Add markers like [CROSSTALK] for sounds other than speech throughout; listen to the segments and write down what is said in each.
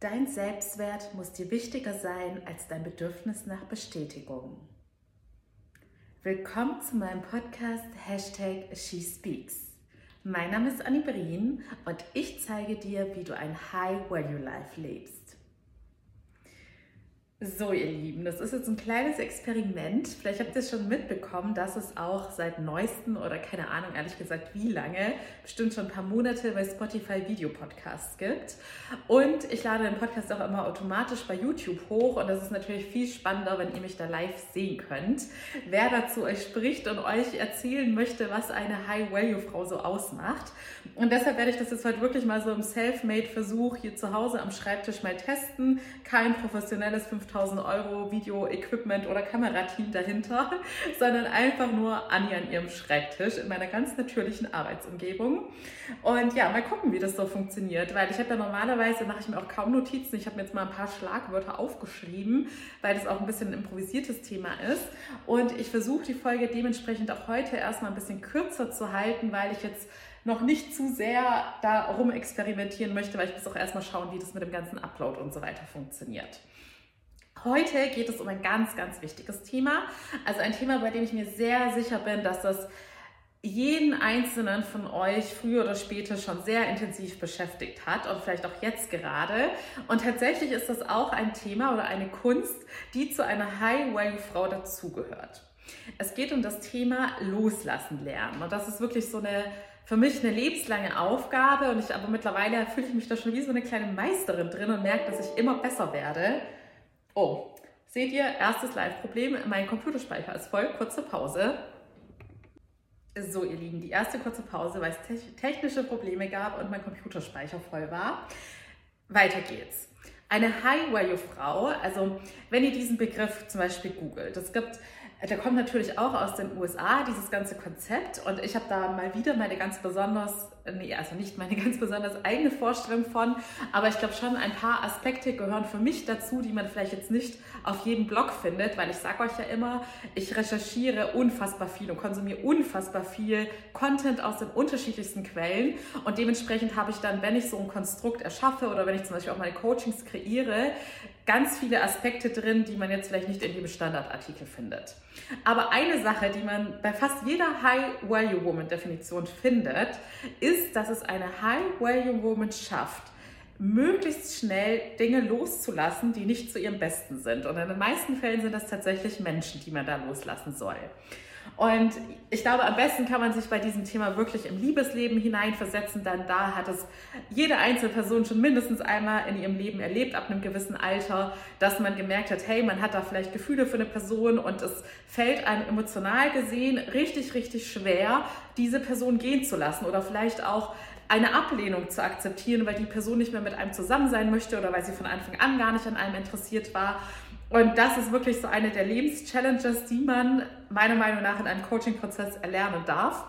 Dein Selbstwert muss dir wichtiger sein als dein Bedürfnis nach Bestätigung. Willkommen zu meinem Podcast Hashtag SheSpeaks. Mein Name ist Annie Brien und ich zeige dir, wie du ein High-Value-Life lebst. So, ihr Lieben, das ist jetzt ein kleines Experiment. Vielleicht habt ihr es schon mitbekommen, dass es auch seit neuestem oder keine Ahnung, ehrlich gesagt, wie lange, bestimmt schon ein paar Monate bei Spotify Videopodcasts gibt. Und ich lade den Podcast auch immer automatisch bei YouTube hoch und das ist natürlich viel spannender, wenn ihr mich da live sehen könnt. Wer dazu euch spricht und euch erzählen möchte, was eine High-Value-Frau so ausmacht. Und deshalb werde ich das jetzt heute wirklich mal so im Self-Made-Versuch hier zu Hause am Schreibtisch mal testen. Kein professionelles 5000 Euro Video-Equipment oder Kamerateam dahinter, [LAUGHS] sondern einfach nur Anni an ihrem Schreibtisch in meiner ganz natürlichen Arbeitsumgebung. Und ja, mal gucken, wie das so funktioniert, weil ich habe ja normalerweise, mache ich mir auch kaum Notizen. Ich habe mir jetzt mal ein paar Schlagwörter aufgeschrieben, weil das auch ein bisschen ein improvisiertes Thema ist. Und ich versuche die Folge dementsprechend auch heute erstmal ein bisschen kürzer zu halten, weil ich jetzt noch nicht zu sehr darum experimentieren möchte, weil ich muss auch erstmal schauen, wie das mit dem ganzen Upload und so weiter funktioniert. Heute geht es um ein ganz, ganz wichtiges Thema. Also ein Thema, bei dem ich mir sehr sicher bin, dass das jeden einzelnen von euch früher oder später schon sehr intensiv beschäftigt hat und vielleicht auch jetzt gerade. Und tatsächlich ist das auch ein Thema oder eine Kunst, die zu einer High-Value-Frau dazugehört. Es geht um das Thema Loslassen lernen. Und das ist wirklich so eine für mich eine lebenslange Aufgabe und ich aber mittlerweile fühle ich mich da schon wie so eine kleine Meisterin drin und merke, dass ich immer besser werde. Oh, seht ihr, erstes Live-Problem, mein Computerspeicher ist voll, kurze Pause. So, ihr Lieben, die erste kurze Pause, weil es technische Probleme gab und mein Computerspeicher voll war. Weiter geht's. Eine High-Value-Frau, also wenn ihr diesen Begriff zum Beispiel googelt, es gibt der kommt natürlich auch aus den USA, dieses ganze Konzept. Und ich habe da mal wieder meine ganz besonders, nee, also nicht meine [LAUGHS] ganz besonders eigene Vorstellung von, aber ich glaube schon ein paar Aspekte gehören für mich dazu, die man vielleicht jetzt nicht auf jedem Blog findet, weil ich sage euch ja immer, ich recherchiere unfassbar viel und konsumiere unfassbar viel Content aus den unterschiedlichsten Quellen. Und dementsprechend habe ich dann, wenn ich so ein Konstrukt erschaffe oder wenn ich zum Beispiel auch meine Coachings kreiere, ganz viele Aspekte drin, die man jetzt vielleicht nicht in jedem Standardartikel findet. Aber eine Sache, die man bei fast jeder High-Value-Woman-Definition findet, ist, dass es eine High-Value-Woman schafft, möglichst schnell Dinge loszulassen, die nicht zu ihrem Besten sind. Und in den meisten Fällen sind das tatsächlich Menschen, die man da loslassen soll. Und ich glaube, am besten kann man sich bei diesem Thema wirklich im Liebesleben hineinversetzen, denn da hat es jede einzelne Person schon mindestens einmal in ihrem Leben erlebt, ab einem gewissen Alter, dass man gemerkt hat, hey, man hat da vielleicht Gefühle für eine Person und es fällt einem emotional gesehen richtig, richtig schwer, diese Person gehen zu lassen oder vielleicht auch eine Ablehnung zu akzeptieren, weil die Person nicht mehr mit einem zusammen sein möchte oder weil sie von Anfang an gar nicht an einem interessiert war. Und das ist wirklich so eine der Lebenschallenges, die man meiner Meinung nach in einem Coaching-Prozess erlernen darf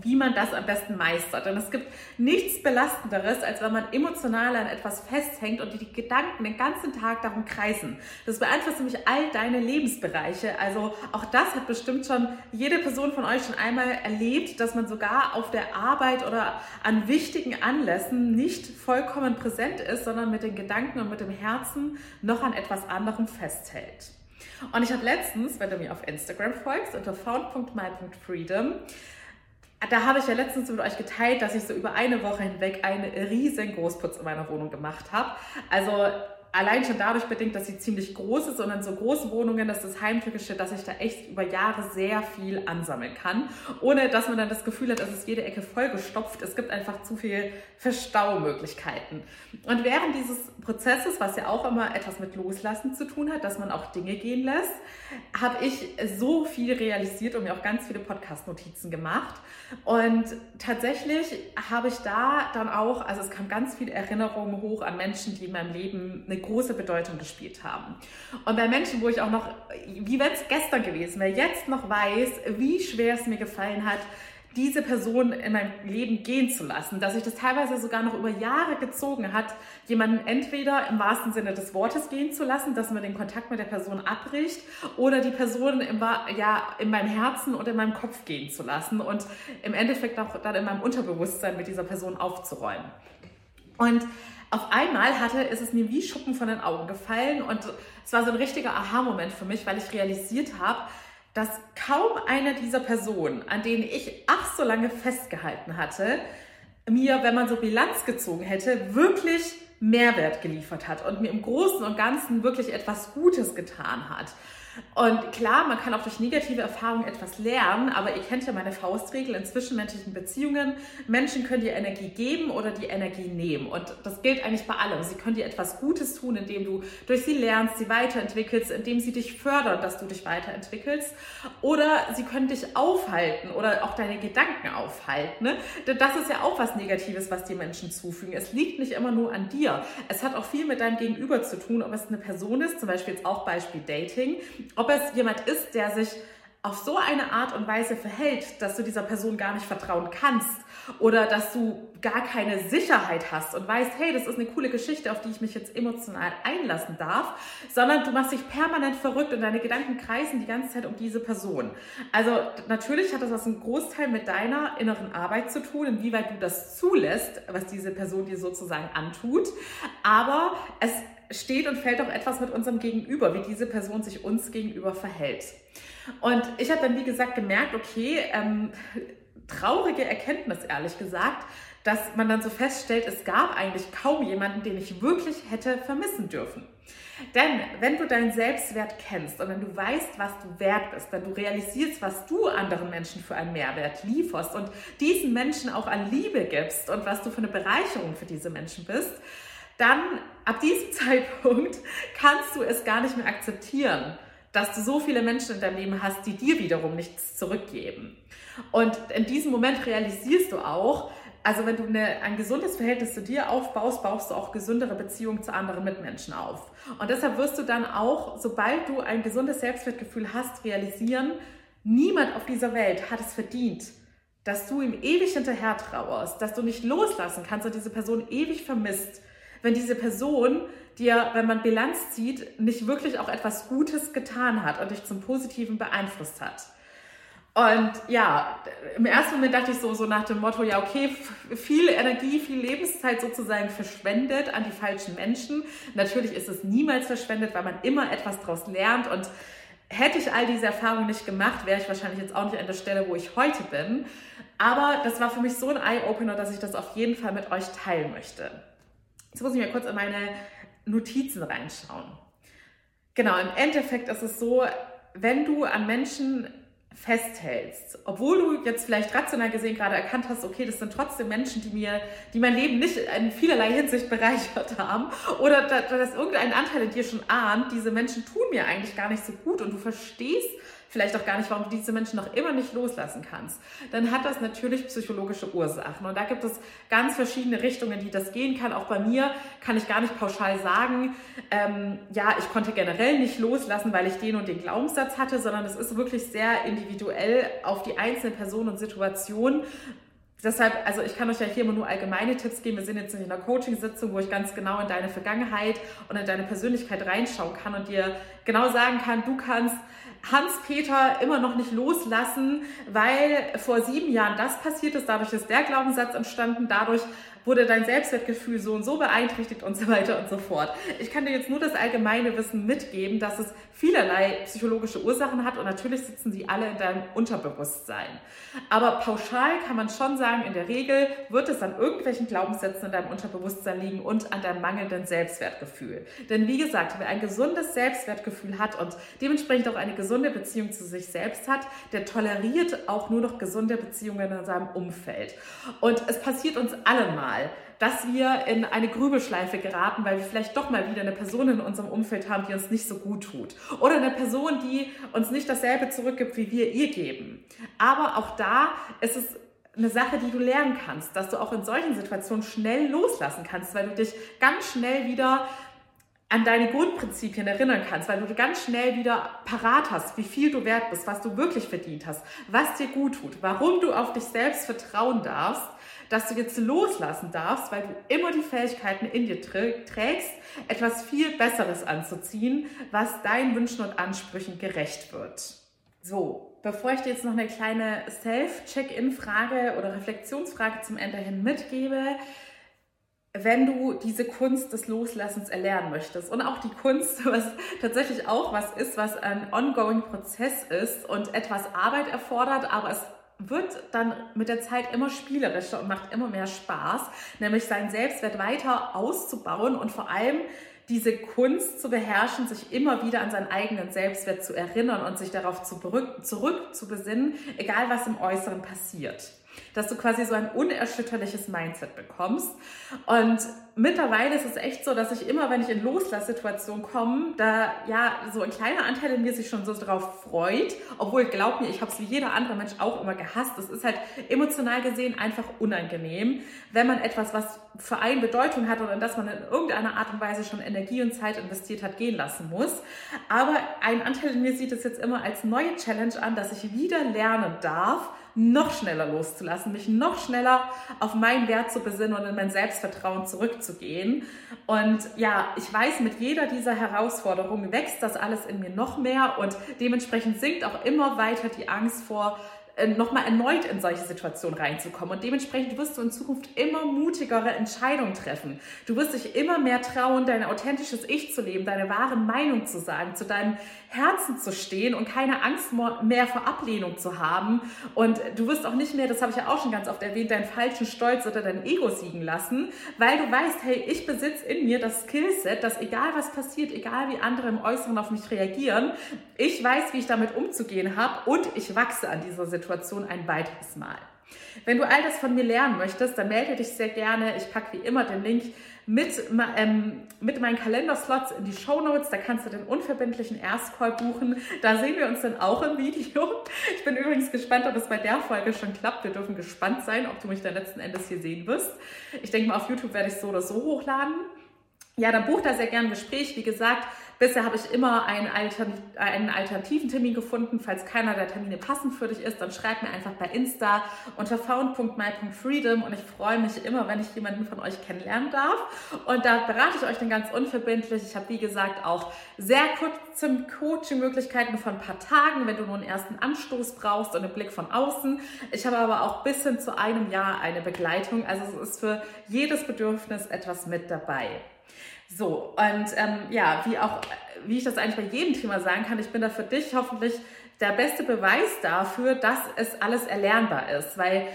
wie man das am besten meistert. Und es gibt nichts Belastenderes, als wenn man emotional an etwas festhängt und die Gedanken den ganzen Tag darum kreisen. Das beeinflusst nämlich all deine Lebensbereiche. Also auch das hat bestimmt schon jede Person von euch schon einmal erlebt, dass man sogar auf der Arbeit oder an wichtigen Anlässen nicht vollkommen präsent ist, sondern mit den Gedanken und mit dem Herzen noch an etwas anderem festhält. Und ich habe letztens, wenn du mir auf Instagram folgst, unter found.my.freedom, da habe ich ja letztens mit euch geteilt, dass ich so über eine Woche hinweg einen riesen Großputz in meiner Wohnung gemacht habe. Also allein schon dadurch bedingt, dass sie ziemlich groß ist und in so großen Wohnungen, ist das Heimtückische, dass ich da echt über Jahre sehr viel ansammeln kann, ohne dass man dann das Gefühl hat, es ist jede Ecke vollgestopft. Es gibt einfach zu viel Verstaumöglichkeiten. Und während dieses Prozesses, was ja auch immer etwas mit Loslassen zu tun hat, dass man auch Dinge gehen lässt, habe ich so viel realisiert und mir auch ganz viele Podcast-Notizen gemacht. Und tatsächlich habe ich da dann auch, also es kam ganz viele Erinnerungen hoch an Menschen, die in meinem Leben eine große Bedeutung gespielt haben. Und bei Menschen, wo ich auch noch, wie wenn es gestern gewesen wäre, jetzt noch weiß, wie schwer es mir gefallen hat, diese Person in meinem Leben gehen zu lassen, dass sich das teilweise sogar noch über Jahre gezogen hat, jemanden entweder im wahrsten Sinne des Wortes gehen zu lassen, dass man den Kontakt mit der Person abbricht oder die Person im, ja, in meinem Herzen und in meinem Kopf gehen zu lassen und im Endeffekt auch dann in meinem Unterbewusstsein mit dieser Person aufzuräumen. Und auf einmal hatte, ist es mir wie Schuppen von den Augen gefallen und es war so ein richtiger Aha-Moment für mich, weil ich realisiert habe, dass kaum eine dieser Personen, an denen ich ach so lange festgehalten hatte, mir, wenn man so Bilanz gezogen hätte, wirklich Mehrwert geliefert hat und mir im Großen und Ganzen wirklich etwas Gutes getan hat. Und klar, man kann auch durch negative Erfahrungen etwas lernen, aber ihr kennt ja meine Faustregel in zwischenmenschlichen Beziehungen. Menschen können dir Energie geben oder die Energie nehmen. Und das gilt eigentlich bei allem. Sie können dir etwas Gutes tun, indem du durch sie lernst, sie weiterentwickelst, indem sie dich fördern, dass du dich weiterentwickelst. Oder sie können dich aufhalten oder auch deine Gedanken aufhalten. Ne? Denn das ist ja auch was Negatives, was die Menschen zufügen. Es liegt nicht immer nur an dir. Es hat auch viel mit deinem Gegenüber zu tun, ob es eine Person ist, zum Beispiel jetzt auch Beispiel Dating ob es jemand ist, der sich auf so eine Art und Weise verhält, dass du dieser Person gar nicht vertrauen kannst oder dass du gar keine Sicherheit hast und weißt, hey, das ist eine coole Geschichte, auf die ich mich jetzt emotional einlassen darf, sondern du machst dich permanent verrückt und deine Gedanken kreisen die ganze Zeit um diese Person. Also natürlich hat das was einen Großteil mit deiner inneren Arbeit zu tun, inwieweit du das zulässt, was diese Person dir sozusagen antut, aber es steht und fällt auch etwas mit unserem Gegenüber, wie diese Person sich uns gegenüber verhält. Und ich habe dann, wie gesagt, gemerkt, okay, ähm, traurige Erkenntnis, ehrlich gesagt, dass man dann so feststellt, es gab eigentlich kaum jemanden, den ich wirklich hätte vermissen dürfen. Denn wenn du deinen Selbstwert kennst und wenn du weißt, was du wert bist, wenn du realisierst, was du anderen Menschen für einen Mehrwert lieferst und diesen Menschen auch an Liebe gibst und was du für eine Bereicherung für diese Menschen bist, dann ab diesem [LAUGHS] Zeitpunkt kannst du es gar nicht mehr akzeptieren, dass du so viele Menschen in deinem Leben hast, die dir wiederum nichts zurückgeben. Und in diesem Moment realisierst du auch, also wenn du eine, ein gesundes Verhältnis zu dir aufbaust, baust du auch gesündere Beziehungen zu anderen Mitmenschen auf. Und deshalb wirst du dann auch, sobald du ein gesundes Selbstwertgefühl hast, realisieren, niemand auf dieser Welt hat es verdient, dass du ihm ewig hinterher trauerst, dass du nicht loslassen kannst und diese Person ewig vermisst wenn diese Person dir, wenn man Bilanz zieht, nicht wirklich auch etwas Gutes getan hat und dich zum Positiven beeinflusst hat. Und ja, im ersten Moment dachte ich so, so nach dem Motto, ja, okay, viel Energie, viel Lebenszeit sozusagen verschwendet an die falschen Menschen. Natürlich ist es niemals verschwendet, weil man immer etwas daraus lernt. Und hätte ich all diese Erfahrungen nicht gemacht, wäre ich wahrscheinlich jetzt auch nicht an der Stelle, wo ich heute bin. Aber das war für mich so ein Eye-Opener, dass ich das auf jeden Fall mit euch teilen möchte. Jetzt muss ich mal kurz in meine Notizen reinschauen. Genau, im Endeffekt ist es so, wenn du an Menschen festhältst, obwohl du jetzt vielleicht rational gesehen gerade erkannt hast, okay, das sind trotzdem Menschen, die mir, die mein Leben nicht in vielerlei Hinsicht [LAUGHS] bereichert haben, oder dass irgendein Anteil in dir schon ahnt, diese Menschen tun mir eigentlich gar nicht so gut und du verstehst vielleicht auch gar nicht, warum du diese Menschen noch immer nicht loslassen kannst, dann hat das natürlich psychologische Ursachen. Und da gibt es ganz verschiedene Richtungen, die das gehen kann. Auch bei mir kann ich gar nicht pauschal sagen, ähm, ja, ich konnte generell nicht loslassen, weil ich den und den Glaubenssatz hatte, sondern es ist wirklich sehr individuell auf die einzelne Person und Situation Deshalb, also ich kann euch ja hier immer nur allgemeine Tipps geben. Wir sind jetzt in einer Coaching-Sitzung, wo ich ganz genau in deine Vergangenheit und in deine Persönlichkeit reinschauen kann und dir genau sagen kann, du kannst Hans-Peter immer noch nicht loslassen, weil vor sieben Jahren das passiert ist. Dadurch ist der Glaubenssatz entstanden. Dadurch wurde dein Selbstwertgefühl so und so beeinträchtigt und so weiter und so fort. Ich kann dir jetzt nur das allgemeine Wissen mitgeben, dass es vielerlei psychologische Ursachen hat und natürlich sitzen sie alle in deinem Unterbewusstsein. Aber pauschal kann man schon sagen, in der Regel wird es an irgendwelchen Glaubenssätzen in deinem Unterbewusstsein liegen und an deinem mangelnden Selbstwertgefühl. Denn wie gesagt, wer ein gesundes Selbstwertgefühl hat und dementsprechend auch eine gesunde Beziehung zu sich selbst hat, der toleriert auch nur noch gesunde Beziehungen in seinem Umfeld. Und es passiert uns allen mal mal, dass wir in eine Grübelschleife geraten, weil wir vielleicht doch mal wieder eine Person in unserem Umfeld haben, die uns nicht so gut tut. Oder eine Person, die uns nicht dasselbe zurückgibt, wie wir ihr geben. Aber auch da ist es eine Sache, die du lernen kannst, dass du auch in solchen Situationen schnell loslassen kannst, weil du dich ganz schnell wieder an deine Grundprinzipien erinnern kannst, weil du ganz schnell wieder parat hast, wie viel du wert bist, was du wirklich verdient hast, was dir gut tut, warum du auf dich selbst vertrauen darfst dass du jetzt loslassen darfst, weil du immer die Fähigkeiten in dir trägst, etwas viel Besseres anzuziehen, was deinen Wünschen und Ansprüchen gerecht wird. So, bevor ich dir jetzt noch eine kleine Self-Check-In-Frage oder Reflexionsfrage zum Ende hin mitgebe, wenn du diese Kunst des Loslassens erlernen möchtest und auch die Kunst, was tatsächlich auch was ist, was ein ongoing Prozess ist und etwas Arbeit erfordert, aber es wird dann mit der Zeit immer spielerischer und macht immer mehr Spaß, nämlich seinen Selbstwert weiter auszubauen und vor allem diese Kunst zu beherrschen, sich immer wieder an seinen eigenen Selbstwert zu erinnern und sich darauf zurück, zurück zu besinnen, egal was im Äußeren passiert dass du quasi so ein unerschütterliches Mindset bekommst. Und mittlerweile ist es echt so, dass ich immer, wenn ich in Loslasssituationen komme, da ja so ein kleiner Anteil in mir sich schon so darauf freut, obwohl glaub mir, ich habe es wie jeder andere Mensch auch immer gehasst. Es ist halt emotional gesehen einfach unangenehm, wenn man etwas, was für einen Bedeutung hat oder in das man in irgendeiner Art und Weise schon Energie und Zeit investiert hat, gehen lassen muss. Aber ein Anteil in mir sieht es jetzt immer als neue Challenge an, dass ich wieder lernen darf, noch schneller loszulassen, mich noch schneller auf meinen Wert zu besinnen und in mein Selbstvertrauen zurückzugehen. Und ja, ich weiß, mit jeder dieser Herausforderungen wächst das alles in mir noch mehr und dementsprechend sinkt auch immer weiter die Angst vor nochmal erneut in solche Situationen reinzukommen. Und dementsprechend wirst du in Zukunft immer mutigere Entscheidungen treffen. Du wirst dich immer mehr trauen, dein authentisches Ich zu leben, deine wahre Meinung zu sagen, zu deinem Herzen zu stehen und keine Angst mehr vor Ablehnung zu haben. Und du wirst auch nicht mehr, das habe ich ja auch schon ganz oft erwähnt, deinen falschen Stolz oder dein Ego siegen lassen, weil du weißt, hey, ich besitze in mir das Skillset, dass egal was passiert, egal wie andere im Äußeren auf mich reagieren, ich weiß, wie ich damit umzugehen habe und ich wachse an dieser Situation ein weiteres Mal. Wenn du all das von mir lernen möchtest, dann melde dich sehr gerne. Ich packe wie immer den Link mit, ähm, mit meinen Kalenderslots in die Show Notes. Da kannst du den unverbindlichen Erstcall buchen. Da sehen wir uns dann auch im Video. Ich bin übrigens gespannt, ob es bei der Folge schon klappt. Wir dürfen gespannt sein, ob du mich dann letzten Endes hier sehen wirst. Ich denke mal, auf YouTube werde ich so oder so hochladen. Ja, dann buch da sehr gerne ein Gespräch. Wie gesagt, bisher habe ich immer einen, Altern einen, alternativen Termin gefunden. Falls keiner der Termine passend für dich ist, dann schreib mir einfach bei Insta unter found.my.freedom und ich freue mich immer, wenn ich jemanden von euch kennenlernen darf. Und da berate ich euch dann ganz unverbindlich. Ich habe, wie gesagt, auch sehr kurze Coaching-Möglichkeiten von ein paar Tagen, wenn du nur einen ersten Anstoß brauchst und einen Blick von außen. Ich habe aber auch bis hin zu einem Jahr eine Begleitung. Also es ist für jedes Bedürfnis etwas mit dabei. So, und ähm, ja, wie auch, wie ich das eigentlich bei jedem Thema sagen kann, ich bin da für dich hoffentlich der beste Beweis dafür, dass es alles erlernbar ist, weil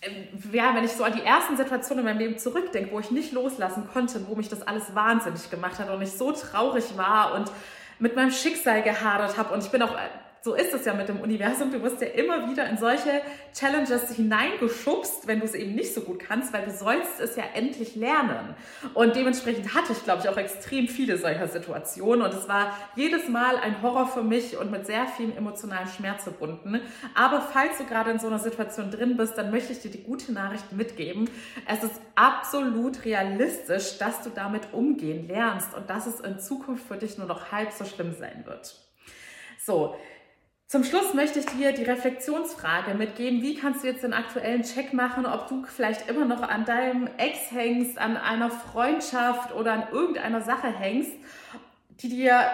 ähm, ja, wenn ich so an die ersten Situationen in meinem Leben zurückdenke, wo ich nicht loslassen konnte, wo mich das alles wahnsinnig gemacht hat und ich so traurig war und mit meinem Schicksal gehadert habe und ich bin auch so ist es ja mit dem Universum. Du wirst ja immer wieder in solche Challenges hineingeschubst, wenn du es eben nicht so gut kannst, weil du sollst es ja endlich lernen. Und dementsprechend hatte ich, glaube ich, auch extrem viele solcher Situationen. Und es war jedes Mal ein Horror für mich und mit sehr viel emotionalen Schmerz verbunden. Aber falls du gerade in so einer Situation drin bist, dann möchte ich dir die gute Nachricht mitgeben. Es ist absolut realistisch, dass du damit umgehen lernst und dass es in Zukunft für dich nur noch halb so schlimm sein wird. So, zum Schluss möchte ich dir die Reflexionsfrage mitgeben. Wie kannst du jetzt den aktuellen Check machen, ob du vielleicht immer noch an deinem Ex hängst, an einer Freundschaft oder an irgendeiner Sache hängst, die dir,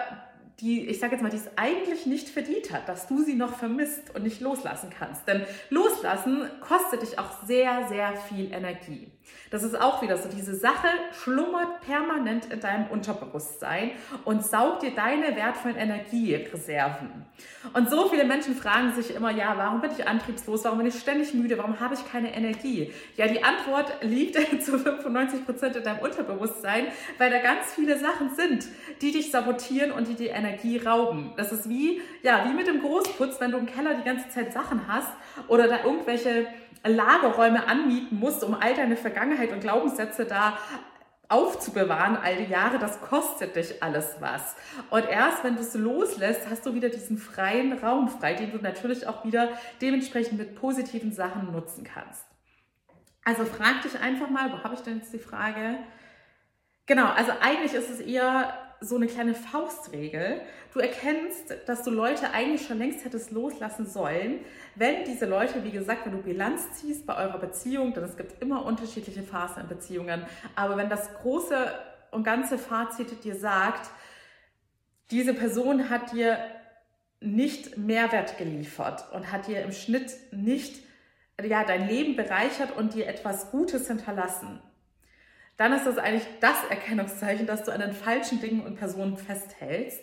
die, ich sage jetzt mal, die es eigentlich nicht verdient hat, dass du sie noch vermisst und nicht loslassen kannst. Denn loslassen kostet dich auch sehr, sehr viel Energie. Das ist auch wieder so, diese Sache schlummert permanent in deinem Unterbewusstsein und saugt dir deine wertvollen Energiereserven. Und so viele Menschen fragen sich immer, ja, warum bin ich antriebslos, warum bin ich ständig müde, warum habe ich keine Energie? Ja, die Antwort liegt [LAUGHS] zu 95 Prozent in deinem Unterbewusstsein, weil da ganz viele Sachen sind, die dich sabotieren und die die Energie rauben. Das ist wie, ja, wie mit dem Großputz, wenn du im Keller die ganze Zeit Sachen hast oder da irgendwelche Lagerräume anmieten musst, um all deine Vergangenheit und Glaubenssätze da aufzubewahren all die Jahre, das kostet dich alles was. Und erst wenn du es loslässt, hast du wieder diesen freien Raum frei, den du natürlich auch wieder dementsprechend mit positiven Sachen nutzen kannst. Also frag dich einfach mal, wo habe ich denn jetzt die Frage? Genau, also eigentlich ist es eher so eine kleine Faustregel. Du erkennst, dass du Leute eigentlich schon längst hättest loslassen sollen, wenn diese Leute, wie gesagt, wenn du Bilanz ziehst bei eurer Beziehung, denn es gibt immer unterschiedliche Phasen in Beziehungen, aber wenn das große und ganze Fazit dir sagt, diese Person hat dir nicht Mehrwert geliefert und hat dir im Schnitt nicht ja, dein Leben bereichert und dir etwas Gutes hinterlassen, dann ist das eigentlich das Erkennungszeichen, dass du an den falschen Dingen und Personen festhältst.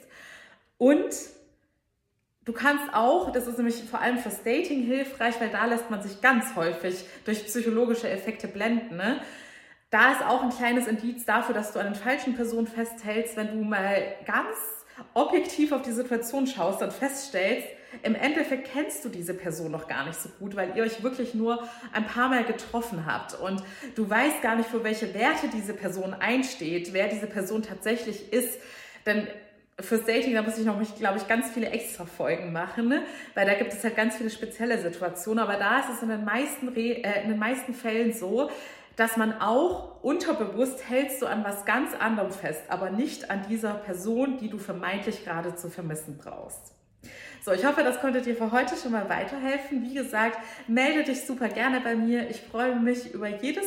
Und du kannst auch, das ist nämlich vor allem fürs Dating hilfreich, weil da lässt man sich ganz häufig durch psychologische Effekte blenden. Ne? Da ist auch ein kleines Indiz dafür, dass du an den falschen Personen festhältst, wenn du mal ganz objektiv auf die Situation schaust und feststellst, im Endeffekt kennst du diese Person noch gar nicht so gut, weil ihr euch wirklich nur ein paar Mal getroffen habt und du weißt gar nicht, für welche Werte diese Person einsteht, wer diese Person tatsächlich ist. Denn fürs Dating, da muss ich noch, glaube ich, ganz viele extra Folgen machen, ne? weil da gibt es halt ganz viele spezielle Situationen. Aber da ist es in den meisten, Re äh, in den meisten Fällen so, dass man auch unterbewusst hältst du an was ganz anderem fest, aber nicht an dieser Person, die du vermeintlich gerade zu vermissen brauchst. So, ich hoffe, das konnte dir für heute schon mal weiterhelfen. Wie gesagt, melde dich super gerne bei mir. Ich freue mich über jedes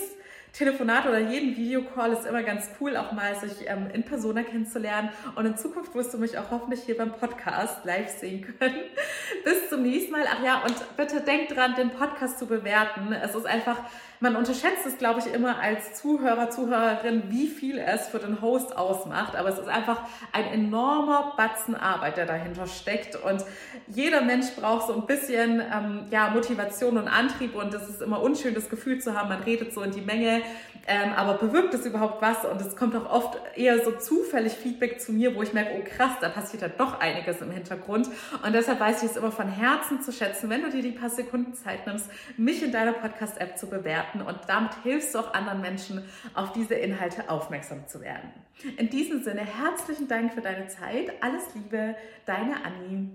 Telefonat oder jeden Videocall ist immer ganz cool, auch mal sich ähm, in Persona kennenzulernen. Und in Zukunft wirst du mich auch hoffentlich hier beim Podcast live sehen können. Bis zum nächsten Mal. Ach ja, und bitte denk dran, den Podcast zu bewerten. Es ist einfach man unterschätzt es, glaube ich, immer als Zuhörer, Zuhörerin, wie viel es für den Host ausmacht. Aber es ist einfach ein enormer Batzen Arbeit, der dahinter steckt. Und jeder Mensch braucht so ein bisschen ähm, ja, Motivation und Antrieb. Und es ist immer unschön, das Gefühl zu haben, man redet so in die Menge. Ähm, aber bewirkt es überhaupt was? Und es kommt auch oft eher so zufällig Feedback zu mir, wo ich merke, oh krass, da passiert ja doch einiges im Hintergrund. Und deshalb weiß ich es immer von Herzen zu schätzen, wenn du dir die paar Sekunden Zeit nimmst, mich in deiner Podcast-App zu bewerten. Und damit hilfst du auch anderen Menschen, auf diese Inhalte aufmerksam zu werden. In diesem Sinne, herzlichen Dank für deine Zeit. Alles Liebe, deine Annie.